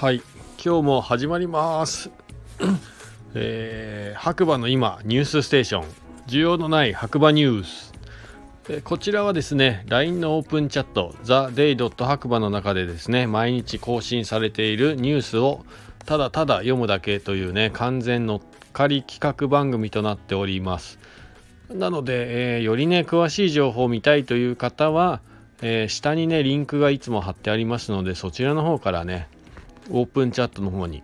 はい。今日も始まります。えー、白馬の今ニュースステーション。需要のない白馬ニュース。えこちらはですね LINE のオープンチャット TheDay. 白馬の中でですね毎日更新されているニュースをただただ読むだけというね完全乗っかり企画番組となっております。なので、えー、よりね詳しい情報を見たいという方は、えー、下にねリンクがいつも貼ってありますのでそちらの方からねオープンチャットの方に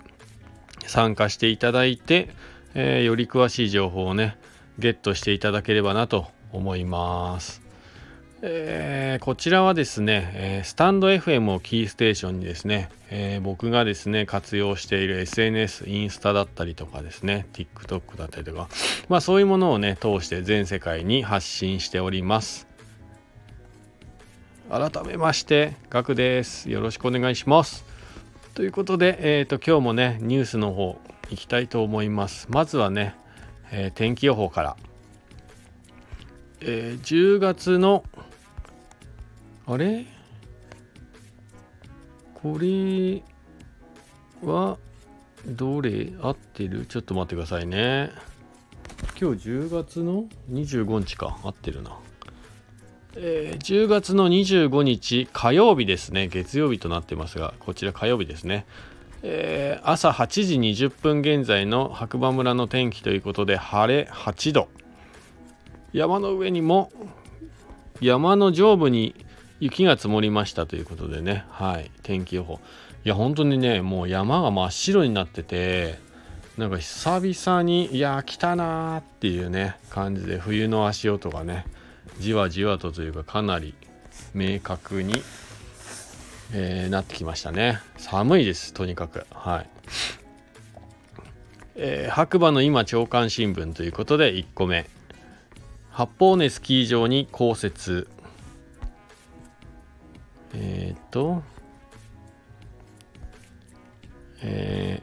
参加していただいて、えー、より詳しい情報をねゲットしていただければなと思います。えー、こちらはですね、えー、スタンド FM をキーステーションにですね、えー、僕がですね、活用している SNS、インスタだったりとかですね、TikTok だったりとか、まあそういうものをね、通して全世界に発信しております。改めまして、ガクです。よろしくお願いします。ということで、えーと、今日もね、ニュースの方行きたいと思います。まずはね、えー、天気予報から。えー、10月の、あれ？これは、どれ？合ってる？ちょっと待ってくださいね。今日10月の25日か。合ってるな。えー、10月の25日火曜日ですね。月曜日となってますがこちら火曜日ですね、えー、朝8時20分現在の白馬村の天気ということで晴れ8度。山の上にも山の上部に雪が積もりましたということでね。はい。天気予報。いや本当にねもう山が真っ白になっててなんか久々にいや来たなーっていうね感じで冬の足音がねじわじわとというかかなり明確に、えー、なってきましたね。寒いですとにかく。はい、えー、白馬の今朝刊新聞ということで1個目。八方根スキー場に降雪えっ、とえ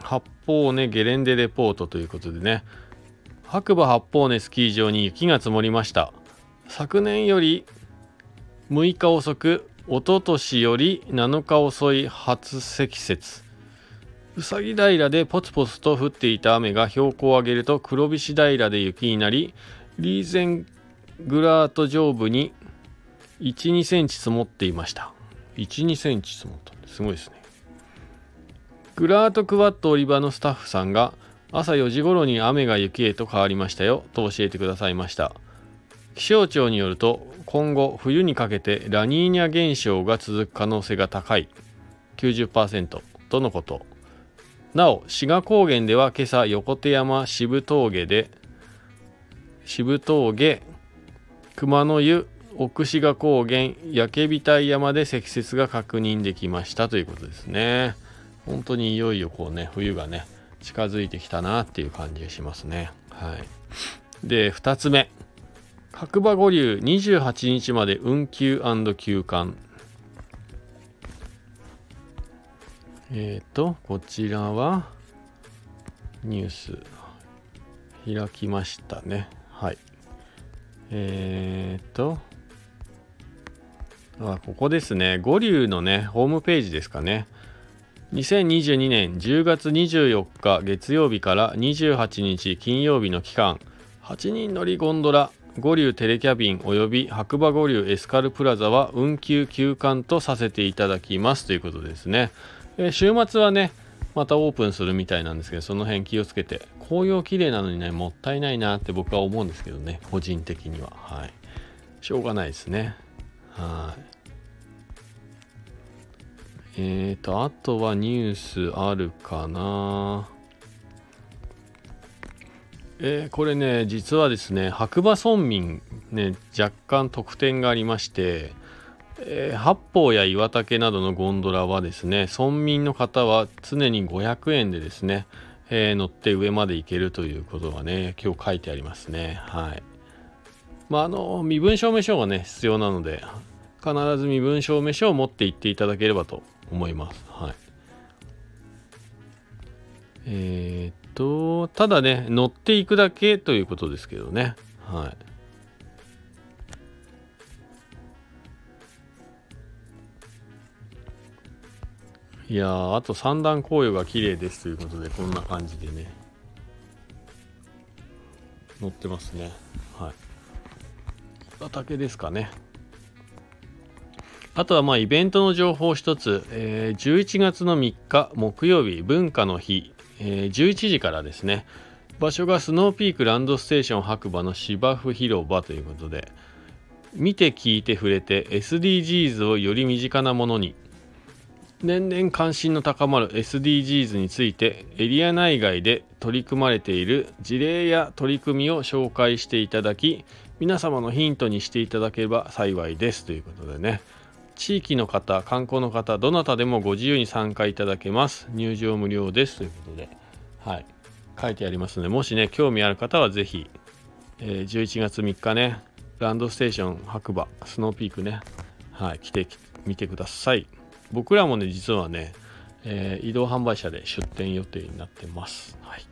ー、八方根ゲレンデレポートということでね。白馬八方根スキー場に雪が積もりました。昨年より6日遅く一昨年より7日遅い初積雪。うさぎ平でポツポツと降っていた雨が標高を上げると黒菱平で雪になりリーゼングラート上部に12センチ積もっていました。12センチ積もったす。ごいですね。グラートクワット売り場のスタッフさんが朝4時頃に雨が雪へと変わりましたよ。と教えてくださいました。気象庁によると今後冬にかけてラニーニャ現象が続く可能性が高い。90%とのこと。なお志賀高原では今朝横手山渋峠で渋峠熊野湯奥志賀高原焼額山で積雪が確認できましたということですね。本当にいよいよこうね冬がね近づいてきたなっていう感じがしますね。はい。で2つ目。白馬五流28日まで運休休館。えっ、ー、とこちらはニュース。開きましたね。はい。えっ、ー、とあここですね。五流のねホームページですかね。2022年10月24日月曜日から28日金曜日の期間。8人乗りゴンドラ。五流テレキャビン及び白馬五流エスカルプラザは運休休館とさせていただきますということですね。え週末はね、またオープンするみたいなんですけど、その辺気をつけて、紅葉綺麗なのにね、もったいないなって僕は思うんですけどね、個人的には。はい。しょうがないですね。はい。えーと、あとはニュースあるかなえー、これね実はですね白馬村民ね若干特典がありまして、えー、八方や岩竹などのゴンドラはですね村民の方は常に500円でですね、えー、乗って上まで行けるということがね今日書いてありますね。はい。まああの身分証明書がね必要なので必ず身分証明書を持って行っていただければと思います。はい。えー、と、ただね、乗っていくだけということですけどね。はい。いやあと三段紅葉が綺麗ですということでこんな感じでね。載ってますね。はい。畑ですかね。あとはまあイベントの情報一つ、えー、11月の3日木曜日文化の日、え、11時からですね。場所がスノーピークランドステーション白馬の芝生広場ということで見て聞いて触れて SDGs をより身近なものに。年々関心の高まる SDGs についてエリア内外で取り組まれている事例や取り組みを紹介していただき皆様のヒントにしていただければ幸いです。ということでね。地域の方観光の方どなたでもご自由に参加いただけます。入場無料です。ということではい。書いてありますのでもしね興味ある方は是非、えー、11月3日ねランドステーション白馬スノーピークねはい来てみてください。僕らもね実はね、えー、移動販売車で出店予定になってます。はい、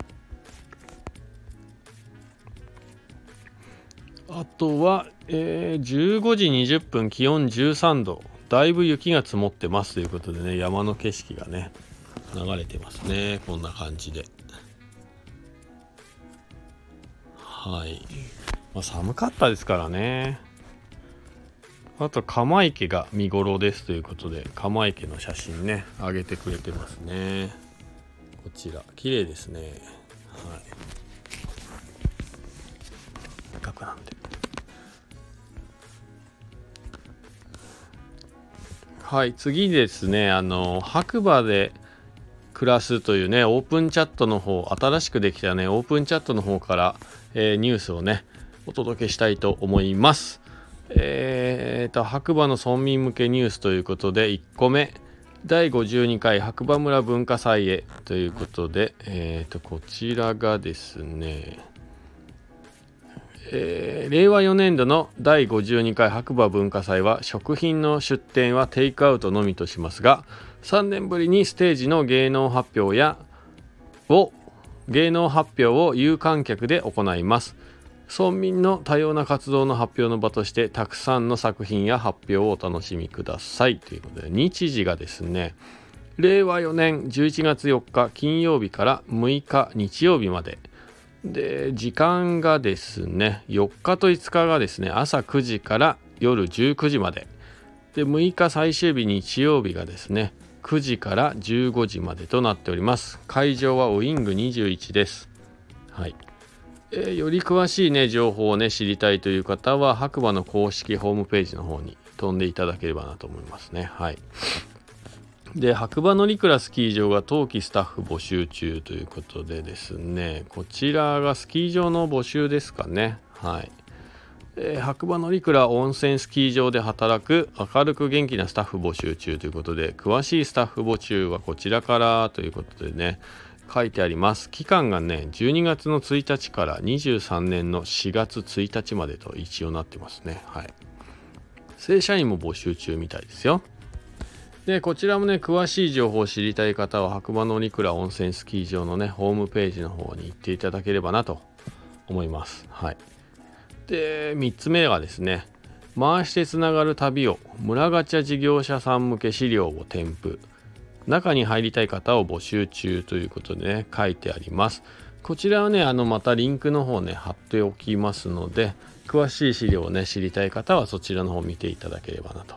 あとは、えー、15時20分気温13度。だいぶ雪が積もってますということでね山の景色がね流れてますね。こんな感じで。はい、まあ、寒かったですからね。あと鎌池が見頃ですということで鎌池の写真ね上げてくれてますね。こちら綺麗ですね。はい次ですねあの白馬で暮らすというねオープンチャットの方新しくできたねオープンチャットの方から、えー、ニュースをねお届けしたいと思います。えーと、白馬の村民向けニュースということで1個目第52回白馬村文化祭へということで、えーと、こちらがですね、えー、令和4年度の第52回白馬文化祭は食品の出店はテイクアウトのみとしますが3年ぶりにステージの芸能発表やを芸能発表を有観客で行います。村民の多様な活動の発表の場としてたくさんの作品や発表をお楽しみください。ということで日時がですね令和4年11月4日金曜日から6日日曜日までで時間がですね4日と5日がですね朝9時から夜19時まで。で6日最終日日曜日がですね9時から15時までとなっております。会場はウイング21です。はい。えー、より詳しいね情報をね知りたいという方は白馬の公式ホームページの方に飛んでいただければなと思いますね。はい。で白馬乗鞍スキー場が冬季スタッフ募集中ということでですねこちらがスキー場の募集ですかね。はい。え、白馬乗鞍温泉スキー場で働く明るく元気なスタッフ募集中ということで詳しいスタッフ募集はこちらからということでね書いてあります。期間がね12月の1日から23年の4月1日までと一応なってますね。はい。正社員も募集中みたいですよ。でこちらもね詳しい情報を知りたい方は白馬のニクラ温泉スキー場のねホームページの方に行っていただければなと思います。はい。で3つ目はですね回してつながる旅を村ガチャ事業者さん向け資料を添付。中に入りたい方を募集中ということでね書いてあります。こちらはねあのまたリンクの方ね貼っておきますので詳しい資料をね知りたい方はそちらの方見ていただければなと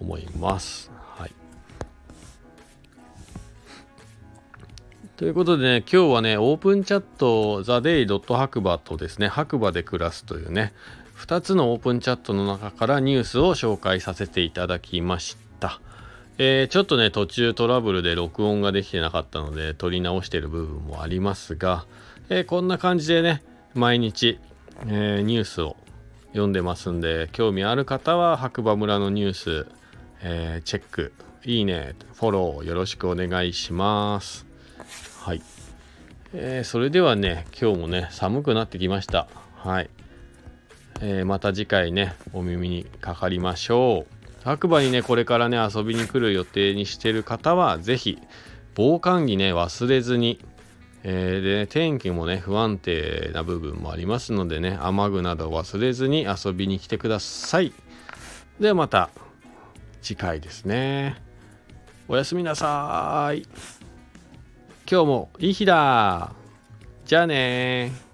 思います。ということでね今日はねオープンチャットザデイドット白馬とですね白馬で暮らすというね2つのオープンチャットの中からニュースを紹介させていただきましたえー、ちょっとね、途中トラブルで録音ができてなかったので、撮り直してる部分もありますが、えー、こんな感じでね、毎日、えー、ニュースを読んでますんで、興味ある方は白馬村のニュース、えチェック、いいね、フォローよろしくお願いします。はい。えそれではね、今日もね、寒くなってきました。はい。えまた次回ね、お耳にかかりましょう。白馬にね、これからね、遊びに来る予定にしてる方は、ぜひ、防寒着ね、忘れずに、えー、で、天気もね、不安定な部分もありますのでね、雨具など忘れずに遊びに来てください。ではまた、次回ですね。おやすみなさい今日もいい日だ。じゃあね